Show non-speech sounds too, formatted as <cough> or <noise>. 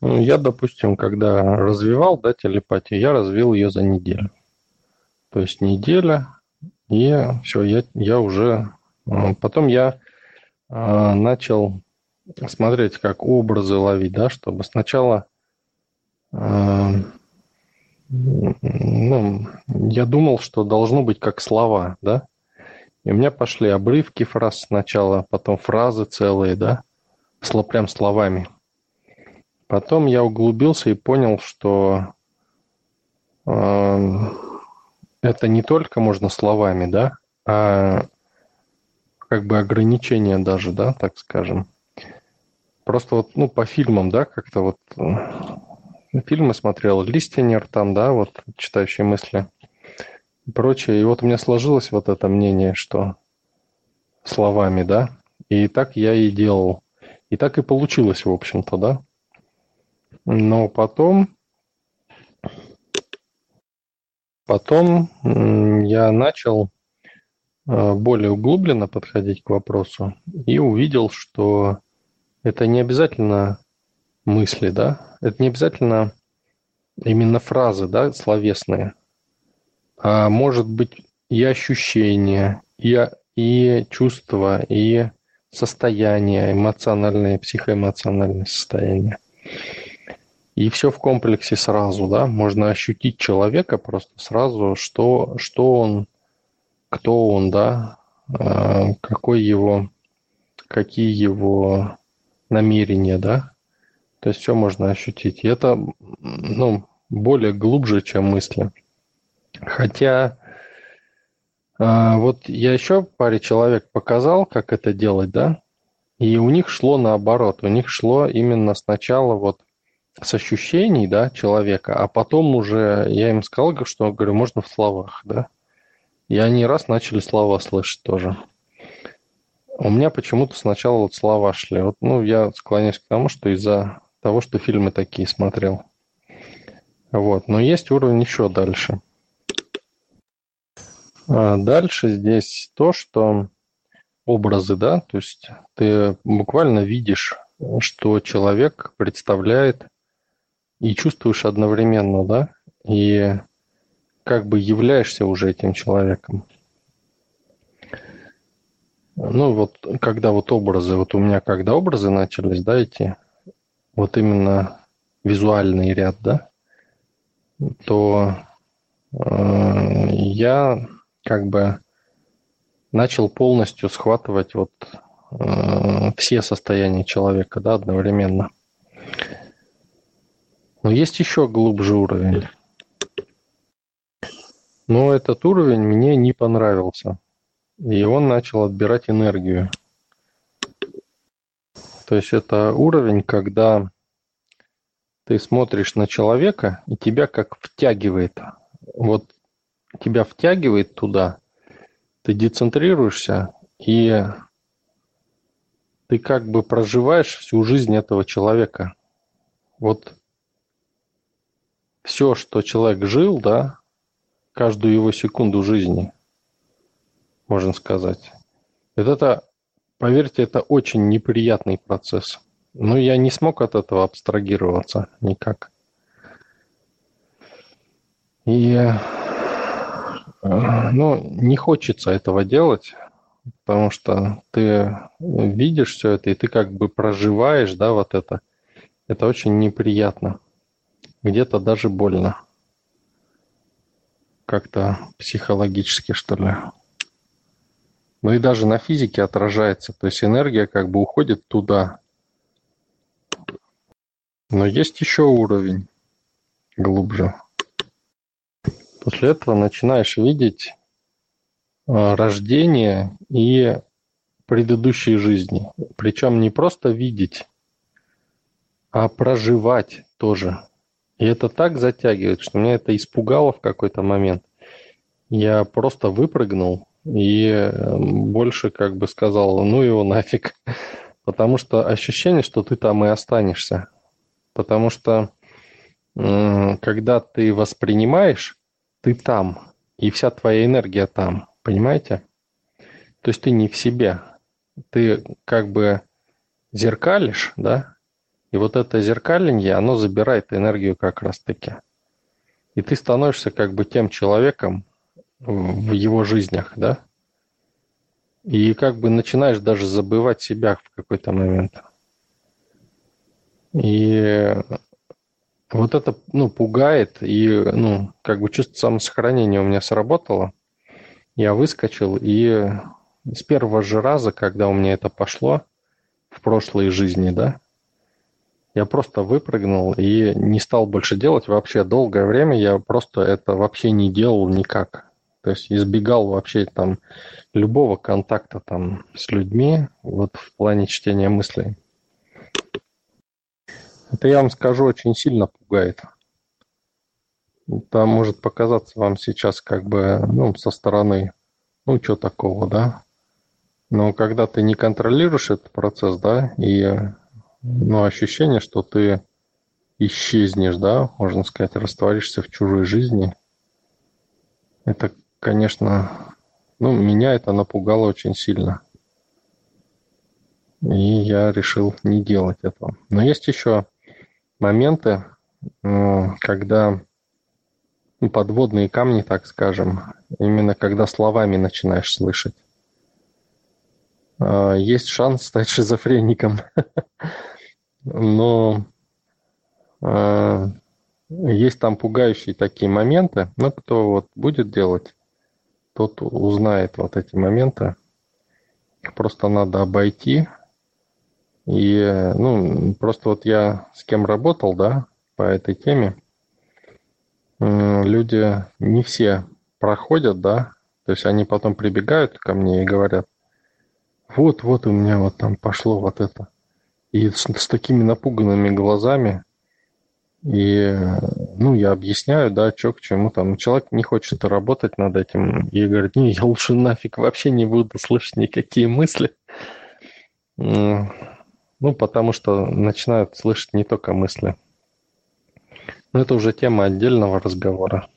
Ну, я, допустим, когда развивал да, телепатию, я развил ее за неделю. То есть неделя, и все, я, я уже... Э, потом я э, начал смотреть, как образы ловить, да, чтобы сначала... Э, ну, я думал, что должно быть как слова, да, и у меня пошли обрывки фраз сначала, потом фразы целые, да, прям словами. Потом я углубился и понял, что э, это не только можно словами, да, а как бы ограничения даже, да, так скажем. Просто вот, ну, по фильмам, да, как-то вот э, фильмы смотрел, Листинер там, да, вот, читающие мысли и прочее. И вот у меня сложилось вот это мнение, что словами, да, и так я и делал. И так и получилось, в общем-то, да. Но потом, потом я начал э, более углубленно подходить к вопросу и увидел, что это не обязательно мысли, да, это не обязательно именно фразы, да, словесные, а может быть и ощущения, и, и чувства, и состояние, эмоциональное, психоэмоциональное состояние. И все в комплексе сразу, да, можно ощутить человека просто сразу, что, что он, кто он, да, а, какой его, какие его намерения, да, то есть все можно ощутить. И это, ну, более глубже, чем мысли. Хотя а, вот я еще паре человек показал, как это делать, да, и у них шло наоборот. У них шло именно сначала вот с ощущений, да, человека, а потом уже я им сказал, что, говорю, можно в словах, да. И они раз начали слова слышать тоже. У меня почему-то сначала вот слова шли. Вот, ну, я склоняюсь к тому, что из-за того, что фильмы такие смотрел. Вот. Но есть уровень еще дальше. А дальше здесь то, что образы, да, то есть ты буквально видишь, что человек представляет и чувствуешь одновременно, да, и как бы являешься уже этим человеком. Ну вот, когда вот образы, вот у меня когда образы начались, да, эти, вот именно визуальный ряд, да, то э, я как бы начал полностью схватывать вот э, все состояния человека, да, одновременно. Но есть еще глубже уровень. Но этот уровень мне не понравился. И он начал отбирать энергию. То есть это уровень, когда ты смотришь на человека, и тебя как втягивает. Вот тебя втягивает туда, ты децентрируешься, и ты как бы проживаешь всю жизнь этого человека. Вот все, что человек жил, да, каждую его секунду жизни, можно сказать. Вот это, поверьте, это очень неприятный процесс. Но я не смог от этого абстрагироваться никак. И ну, не хочется этого делать, потому что ты видишь все это, и ты как бы проживаешь, да, вот это. Это очень неприятно. Где-то даже больно. Как-то психологически, что ли. Ну и даже на физике отражается. То есть энергия как бы уходит туда. Но есть еще уровень глубже. После этого начинаешь видеть а, рождение и предыдущие жизни. Причем не просто видеть, а проживать тоже. И это так затягивает, что меня это испугало в какой-то момент. Я просто выпрыгнул и эм, больше как бы сказал, ну его нафиг. <laughs> Потому что ощущение, что ты там и останешься. Потому что когда ты воспринимаешь, ты там, и вся твоя энергия там, понимаете? То есть ты не в себе, ты как бы зеркалишь, да, И вот это зеркаленье, оно забирает энергию как раз-таки. И ты становишься как бы тем человеком в его жизнях, да? И как бы начинаешь даже забывать себя в какой-то момент. И вот это, ну, пугает, и, ну, как бы чувство самосохранения у меня сработало. Я выскочил, и с первого же раза, когда у меня это пошло, в прошлой жизни, да, я просто выпрыгнул и не стал больше делать. Вообще долгое время я просто это вообще не делал никак. То есть избегал вообще там любого контакта там с людьми вот в плане чтения мыслей. Это, я вам скажу, очень сильно пугает. Это может показаться вам сейчас как бы ну, со стороны, ну, что такого, да? Но когда ты не контролируешь этот процесс, да, и ну, ощущение, что ты исчезнешь, да, можно сказать, растворишься в чужой жизни, это, конечно, ну, меня это напугало очень сильно. И я решил не делать этого. Но есть еще моменты, когда ну, подводные камни, так скажем, именно когда словами начинаешь слышать. А, есть шанс стать <laughs> шизофреником. Но а, есть там пугающие такие моменты. Но кто вот будет делать, тот узнает вот эти моменты. Просто надо обойти и, ну, просто вот я с кем работал, да, по этой теме, люди не все проходят, да, то есть они потом прибегают ко мне и говорят, вот, вот у меня вот там пошло вот это. И с, с такими напуганными глазами, и, ну, я объясняю, да, что к чему там. Человек не хочет работать над этим и говорит, не, я лучше нафиг вообще не буду слышать никакие мысли. Ну, потому что начинают слышать не только мысли. Но это уже тема отдельного разговора.